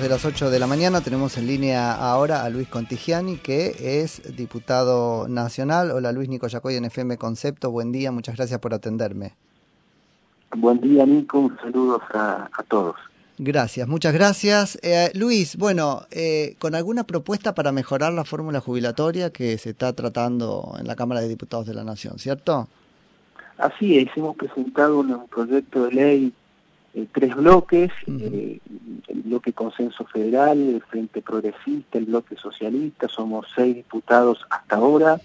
De las 8 de la mañana tenemos en línea ahora a Luis Contigiani, que es diputado nacional. Hola Luis Nico Yacoy en FM Concepto. Buen día, muchas gracias por atenderme. Buen día Nico, un saludo a, todos. Gracias, muchas gracias. Eh, Luis, bueno, eh, con alguna propuesta para mejorar la fórmula jubilatoria que se está tratando en la Cámara de Diputados de la Nación, ¿cierto? Así es, hemos presentado un proyecto de ley eh, tres bloques, eh, bloque Consenso Federal, el Frente Progresista, el bloque Socialista, somos seis diputados hasta ahora,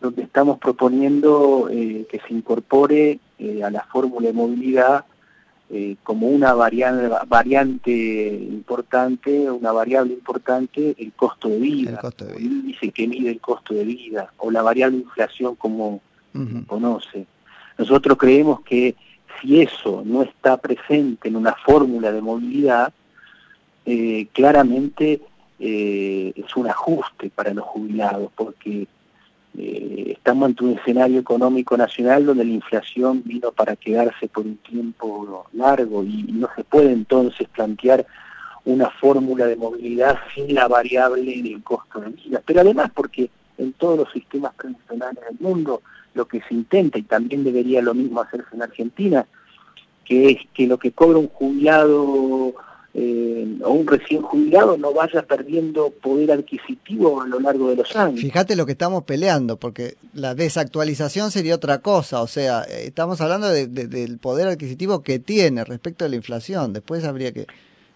donde estamos proponiendo eh, que se incorpore a la fórmula de movilidad como una variante, variante importante, una variable importante, el costo de vida, el, índice que mide el costo de vida, o la variable inflación como conoce. Nosotros creemos que si eso no está presente en una fórmula de movilidad, eh, claramente eh, es un ajuste para los jubilados, porque eh, estamos ante un escenario económico nacional donde la inflación vino para quedarse por un tiempo largo y, no se puede entonces plantear una fórmula de movilidad sin la variable del costo de vida. Pero además porque en todos los sistemas tradicionales del mundo lo que se intenta, y también debería lo mismo hacerse en Argentina, que es que lo que cobra un jubilado eh, o un recién jubilado no vaya perdiendo poder adquisitivo a lo largo de los años. Fíjate lo que estamos peleando, porque la desactualización sería otra cosa, o sea, eh, estamos hablando del poder adquisitivo que tiene respecto a la inflación, después habría que...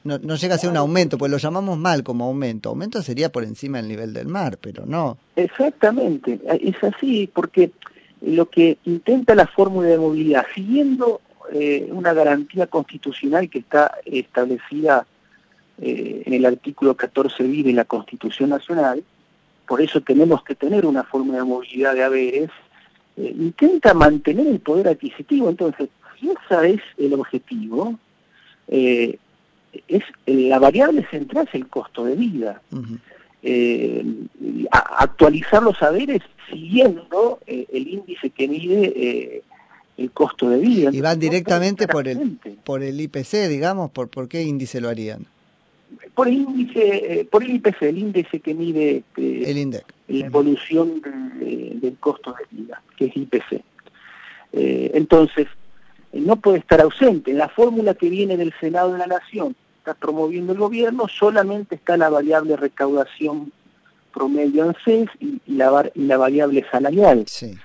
No, no llega a ser un aumento, pues lo llamamos mal como aumento. Aumento sería por encima del nivel del mar, pero no. Exactamente, es así, porque lo que intenta la fórmula de movilidad, siguiendo eh, una garantía constitucional que está establecida eh, en el artículo 14 bis de la Constitución Nacional, por eso tenemos que tener una fórmula de movilidad de haberes, eh, intenta mantener el poder adquisitivo. Entonces, si ese es el objetivo, es la variable central es el costo de vida. Actualizar los saberes siguiendo el índice que mide el costo de vida. Y van directamente por el, por el IPC, digamos, ¿por, por qué índice lo harían? Por el índice, eh, por el IPC, el índice que mide el la evolución del costo de vida, que es IPC. Eh, entonces, eh, no puede estar ausente. En la fórmula que viene del Senado de la Nación, está promoviendo el gobierno, solamente está la variable recaudación promedio ANSES y, y, la, y la variable salarial. Sí.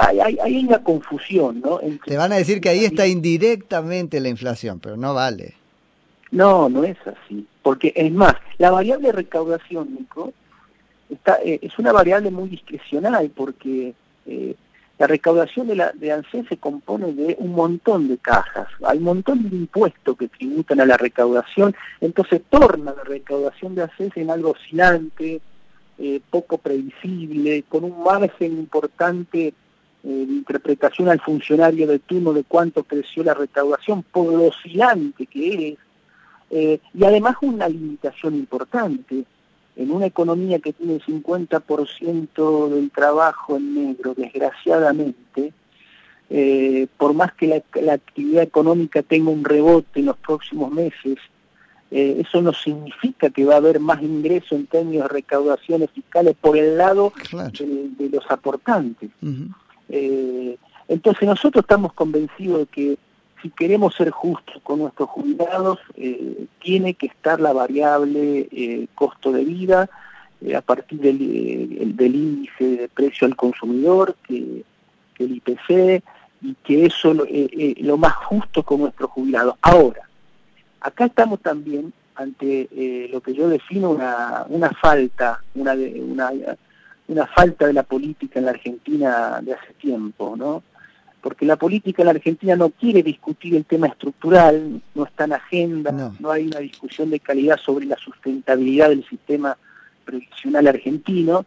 Hay, hay, una confusión, ¿no? Te van a decir que ahí está indirectamente la inflación, pero no vale. No, no es así. Porque es más, la variable recaudación, Nico, está, eh, es una variable muy discrecional porque eh, la recaudación de, la, de ANSES se compone de un montón de cajas. Hay un montón de impuestos que tributan a la recaudación, entonces torna la recaudación de ANSES en algo oscilante, eh, poco previsible, con un margen importante eh, interpretación al funcionario de turno de cuánto creció la recaudación, por lo oscilante que es, eh, y además una limitación importante. En una economía que tiene el 50% del trabajo en negro, desgraciadamente, eh, por más que la, la, actividad económica tenga un rebote en los próximos meses, eh, eso no significa que va a haber más ingreso en términos de recaudaciones fiscales por el lado de, los aportantes. Eh, entonces nosotros estamos convencidos de que si queremos ser justos con nuestros jubilados, eh, tiene que estar la variable eh, costo de vida a partir del, índice de precio al consumidor, que, el IPC, y que eso es lo más justo con nuestros jubilados. Ahora, acá estamos también ante lo que yo defino una, una falta, una una falta de la política en la Argentina de hace tiempo, ¿no? Porque la política en la Argentina no quiere discutir el tema estructural, no está en agenda, no, hay una discusión de calidad sobre la sustentabilidad del sistema previsional argentino,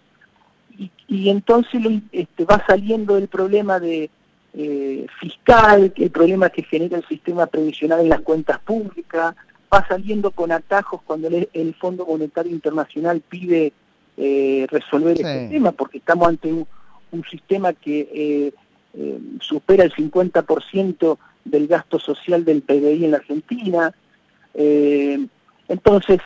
y, entonces este, va saliendo el problema de eh, fiscal, el problema que genera el sistema previsional en las cuentas públicas, va saliendo con atajos cuando el Fondo Monetario Internacional pide eh, resolver este tema, porque estamos ante un, sistema que eh, eh, supera el 50% del gasto social del PBI en la Argentina. Entonces,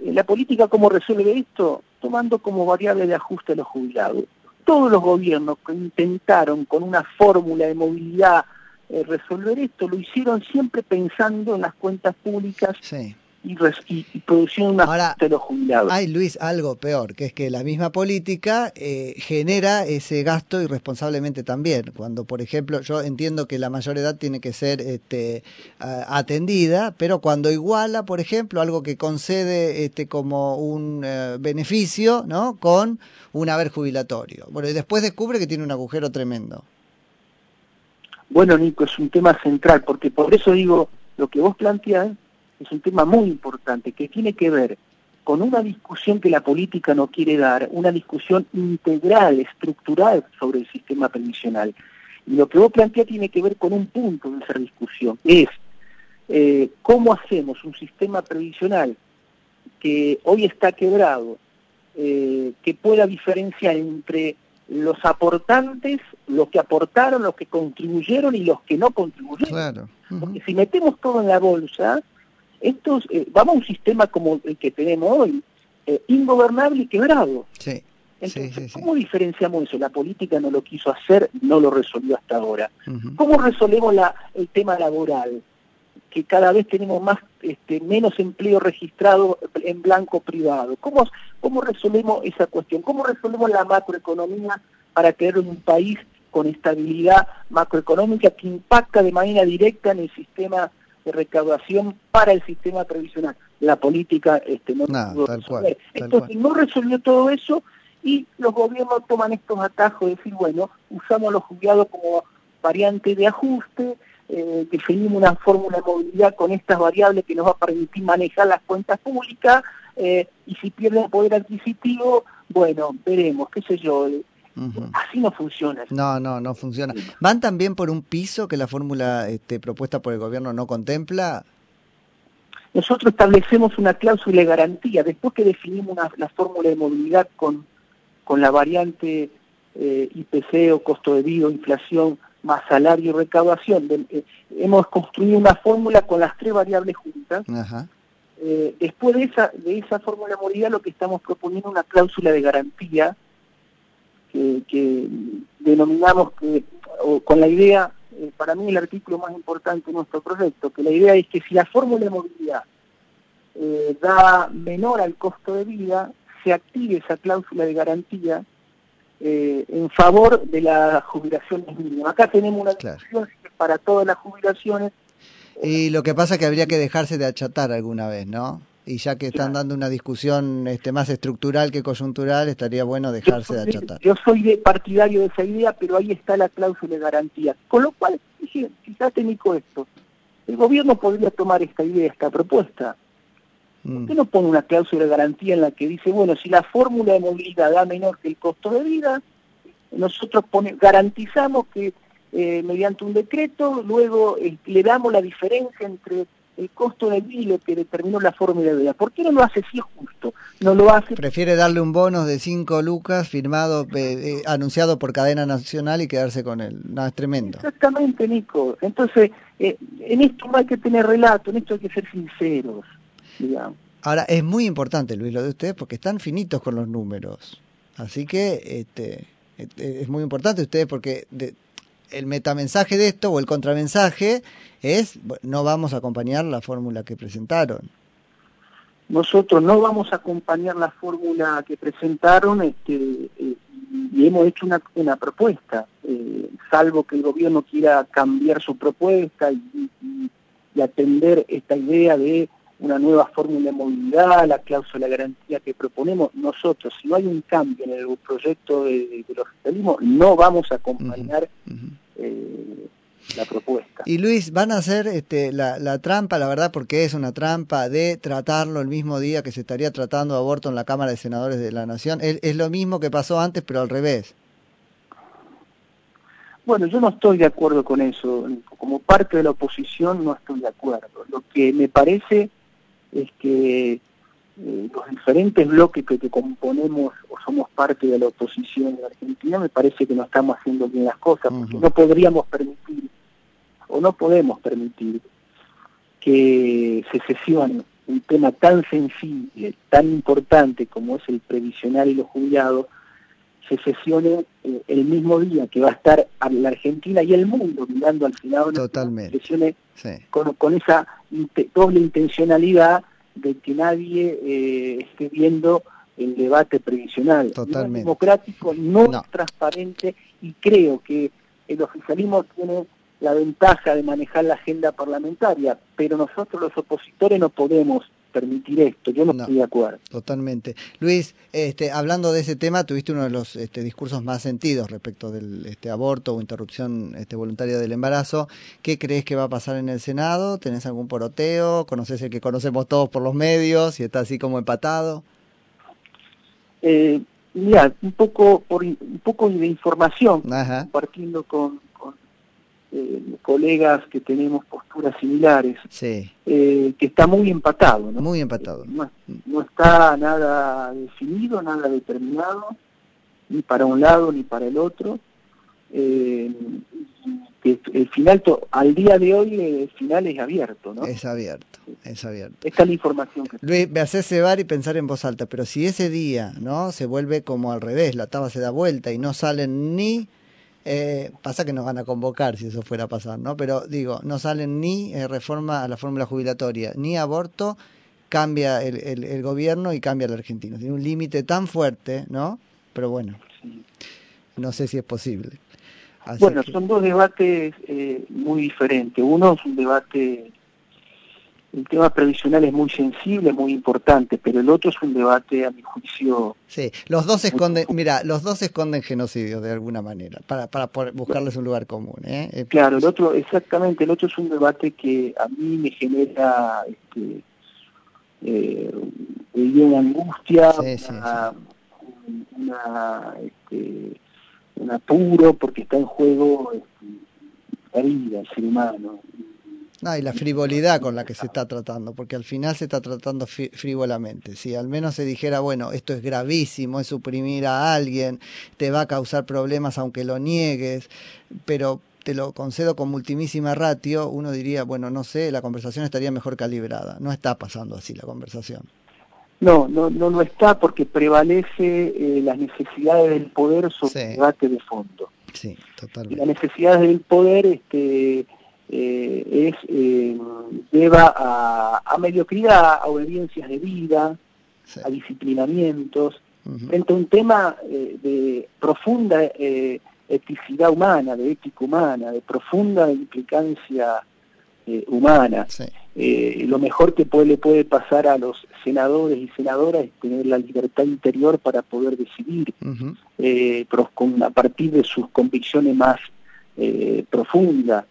eh, ¿la política cómo resuelve esto? Tomando como variable de ajuste a los jubilados. Todos los gobiernos que intentaron con una fórmula de movilidad eh, resolver esto lo hicieron siempre pensando en las cuentas públicas Sí. Y, y, producción Ahora, los jubilados. Hay, Luis, algo peor, que es que la misma política eh, genera ese gasto irresponsablemente también. Cuando, por ejemplo, yo entiendo que la mayor edad tiene que ser este, atendida, pero cuando iguala, por ejemplo, algo que concede este, como un eh, beneficio, ¿no? Con un haber jubilatorio. Bueno, y después descubre que tiene un agujero tremendo. Bueno, Nico, es un tema central, porque por eso digo, lo que vos planteás es un tema muy importante, que tiene que ver con una discusión que la política no quiere dar, una discusión integral, estructural sobre el sistema previsional. Y lo que vos planteás tiene que ver con un punto de esa discusión, es eh, cómo hacemos un sistema previsional que hoy está quebrado, eh, que pueda diferenciar entre los aportantes, los que aportaron, los que contribuyeron y los que no contribuyeron. Claro. Porque si metemos todo en la bolsa, estos, eh, vamos a un sistema como el que tenemos hoy, eh, ingobernable y quebrado. Sí. Entonces, sí, sí, sí. ¿cómo diferenciamos eso? La política no lo quiso hacer, no lo resolvió hasta ahora. ¿Cómo resolvemos la, el tema laboral? Que cada vez tenemos más, este, menos empleo registrado en blanco privado. ¿Cómo, ¿Cómo resolvemos esa cuestión? ¿Cómo resolvemos la macroeconomía para tener un país con estabilidad macroeconómica que impacta de manera directa en el sistema de recaudación para el sistema previsional? La política este, no No, pudo tal cual, resolver. tal Entonces no resolvió todo eso y los gobiernos toman estos atajos de decir, bueno, usamos a los jubilados como variante de ajuste, eh, definimos una fórmula de movilidad con estas variables que nos va a permitir manejar las cuentas públicas eh, y si pierden poder adquisitivo, bueno, veremos, qué sé yo, así no funciona. No, no, no funciona. ¿Van también por un piso que la fórmula este, propuesta por el gobierno no contempla? Nosotros establecemos una cláusula de garantía, después que definimos una- la fórmula de movilidad con, con la variante eh, IPC o costo de vida, inflación, más salario y recaudación, de- eh, hemos construido una fórmula con las tres variables juntas. Ajá. Eh, después de esa, de esa fórmula de movilidad lo que estamos proponiendo es una cláusula de garantía que, que denominamos que, o con la idea, eh, para mí el artículo más importante de nuestro proyecto, que la idea es que si la fórmula de movilidad eh, da menor al costo de vida, se active esa cláusula de garantía eh, en favor de las jubilaciones mínimas. Acá tenemos una discusión para todas las jubilaciones Y lo que pasa es que habría que dejarse de achatar alguna vez, ¿no? Y ya que están dando una discusión este, más estructural que coyuntural, estaría bueno dejarse de achatar. yo soy de partidario de esa idea, pero ahí está la cláusula de garantía. Con lo cual, dije, fíjate Nico esto, el gobierno podría tomar esta idea, esta propuesta. ¿Por Mm. qué no pone una cláusula de garantía en la que dice, bueno, si la fórmula de movilidad da menor que el costo de vida, nosotros pone- garantizamos que eh, mediante un decreto, luego eh, le damos la diferencia entre el costo de vida y lo que determinó la fórmula de vida. ¿Por qué no lo hace si es justo? No lo hace Prefiere darle un bonus de 5 lucas firmado, eh, eh, anunciado por cadena nacional y quedarse con él. No, es tremendo. Exactamente, Nico. Entonces, eh, en esto no hay que tener relato, en esto hay que ser sinceros, digamos. Ahora, es muy importante, Luis, lo de ustedes, porque están finitos con los números. Así que este, este, es muy importante ustedes porque de- el metamensaje de esto o el contramensaje es, no vamos a acompañar la fórmula que presentaron. Nosotros no vamos a acompañar la fórmula que presentaron este, eh, y hemos hecho una, una propuesta, eh, salvo que el gobierno quiera cambiar su propuesta y, y- y atender esta idea de una nueva fórmula de movilidad, la cláusula de garantía que proponemos. Nosotros, si no hay un cambio en el proyecto de, de los socialismos, no vamos a acompañar. Eh, la propuesta. Y Luis, van a hacer este, la, la trampa, la verdad, porque es una trampa de tratarlo el mismo día que se estaría tratando aborto en la Cámara de Senadores de la Nación. Es, es lo mismo que pasó antes, pero al revés. Bueno, yo no estoy de acuerdo con eso. Como parte de la oposición no estoy de acuerdo. Lo que me parece es que eh, los diferentes bloques que, que componemos o somos parte de la oposición en Argentina, me parece que no estamos haciendo bien las cosas, porque no podríamos permitir o no podemos permitir que se sesione un tema tan sensible, tan importante como es el previsional y los jubilados, se sesione eh, el mismo día que va a estar la Argentina y el mundo mirando al final Totalmente. sesione con, con, esa doble intencionalidad de que nadie eh, esté viendo el debate previsional. Totalmente. No democrático, no, no, transparente y creo que el oficialismo tiene la ventaja de manejar la agenda parlamentaria, pero nosotros los opositores no podemos permitir esto. Yo no, estoy de acuerdo. Totalmente. Luis, este, hablando de ese tema, tuviste uno de los este, discursos más sentidos respecto del este, aborto o interrupción este, voluntaria del embarazo. ¿Qué crees que va a pasar en el Senado? ¿Tenés algún poroteo? ¿Conoces el que conocemos todos por los medios y está así como empatado? Eh, mira, un poco, por, un poco de información, compartiendo con, eh, colegas que tenemos posturas similares, sí. eh, que está muy empatado. ¿no? Muy empatado. No, no, está nada definido, nada determinado, ni para un lado ni para el otro. Eh, que el final, al día de hoy, el final es abierto, ¿no? Es abierto, es abierto. Esta es la información que... Luis, me hace cebar y pensar en voz alta, pero si ese día, ¿no? Se vuelve como al revés, la taba se da vuelta y no salen ni eh, pasa que nos van a convocar si eso fuera a pasar, ¿no? Pero digo, no salen ni eh, reforma a la fórmula jubilatoria, ni aborto, cambia el, el, el gobierno y cambia el argentino. Tiene un límite tan fuerte, ¿no? Pero bueno, no sé si es posible. Así bueno, que... son dos debates eh, muy diferentes. Uno es un debate el tema previsional es muy sensible, muy importante, pero el otro es un debate, a mi juicio... Sí, los dos esconden, mira, los dos esconden genocidio de alguna manera, para, para buscarles un lugar común. ¿eh? eh claro, el otro, exactamente, el otro es un debate que a mí me genera este, eh, una angustia, sí, una, sí, una, este, un apuro, porque está en juego este, la vida, el ser humano. No, y la frivolidad con la que se está tratando, porque al final se está tratando frívolamente. Si al menos se dijera, bueno, esto es gravísimo, es suprimir a alguien, te va a causar problemas aunque lo niegues, pero te lo concedo con multimísima ratio, uno diría, bueno, no sé, la conversación estaría mejor calibrada. No está pasando así la conversación. No, no, no, no está porque prevalece eh, las necesidades del poder sobre sí. el debate de fondo. Sí, totalmente. Y las necesidades del poder, este eh, es eh, lleva a, a, mediocridad, a obediencias de vida, sí. a disciplinamientos, uh -huh. frente a un tema eh, de profunda eticidad humana, de ética humana, de profunda implicancia eh, humana. Sí. Eh, lo mejor que puede, le puede pasar a los senadores y senadoras es tener la libertad interior para poder decidir uh -huh. eh, con, a partir de sus convicciones más profundas.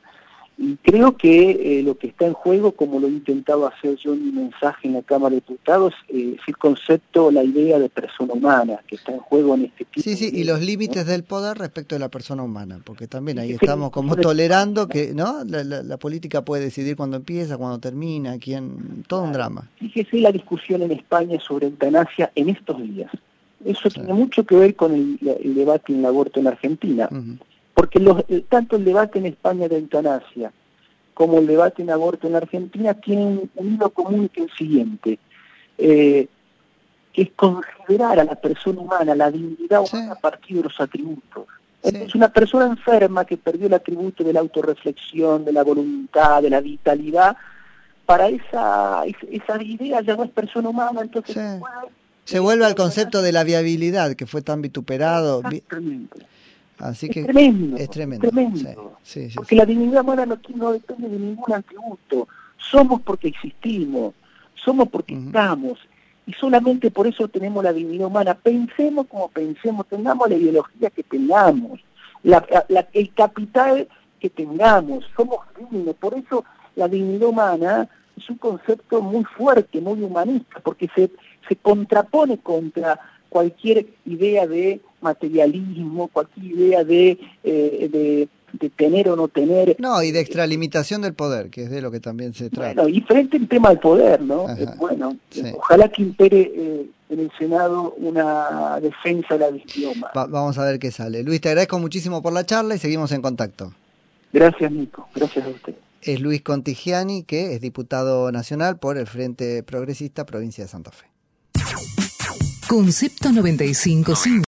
Y creo que eh, lo que está en juego, como lo he intentado hacer yo en mi mensaje en la Cámara de Diputados, eh, es el concepto, la idea de persona humana, que está en juego en este tipo. Sí, sí, y los límites del poder respecto de la persona humana, porque también ahí estamos como tolerando que no la, la, la, política puede decidir cuándo empieza, cuándo termina, quién, todo un drama. Fíjese la discusión en España sobre eutanasia en estos días. Eso sí. tiene mucho que ver con el, el, debate en el aborto en Argentina. Uh -huh porque los, tanto el debate en España de eutanasia como el debate en aborto en Argentina tienen un hilo común que es el siguiente, eh, que es considerar a la persona humana, la dignidad humana sí. a partir de los atributos. Sí. Es una persona enferma que perdió el atributo de la autorreflexión, de la voluntad, de la vitalidad, para esa, esa idea ya no es persona humana, entonces... Sí. Se vuelve al concepto de la viabilidad que fue tan vituperado. Exactamente. Así que es tremendo. Es tremendo. Es tremendo. Sí, sí, porque la dignidad humana no, no, depende de ningún atributo. Somos porque existimos, somos porque uh -huh. estamos. Y solamente por eso tenemos la dignidad humana. Pensemos como pensemos, tengamos la ideología que tengamos, la, la, el capital que tengamos, somos dignos. Por eso la dignidad humana es un concepto muy fuerte, muy humanista, porque se, se contrapone contra cualquier idea de materialismo, cualquier idea de, eh, de, de, tener o no tener. No, y de extralimitación del poder, que es de lo que también se trata. Bueno, y frente al tema del poder, ¿no? Eh, bueno, sí. ojalá que impere eh, en el Senado una defensa de la idioma. Va, vamos a ver qué sale. Luis, te agradezco muchísimo por la charla y seguimos en contacto. Gracias, Nico. Gracias a usted. Es Luis Contigiani, que es diputado nacional por el Frente Progresista Provincia de Santa Fe. Concepto 955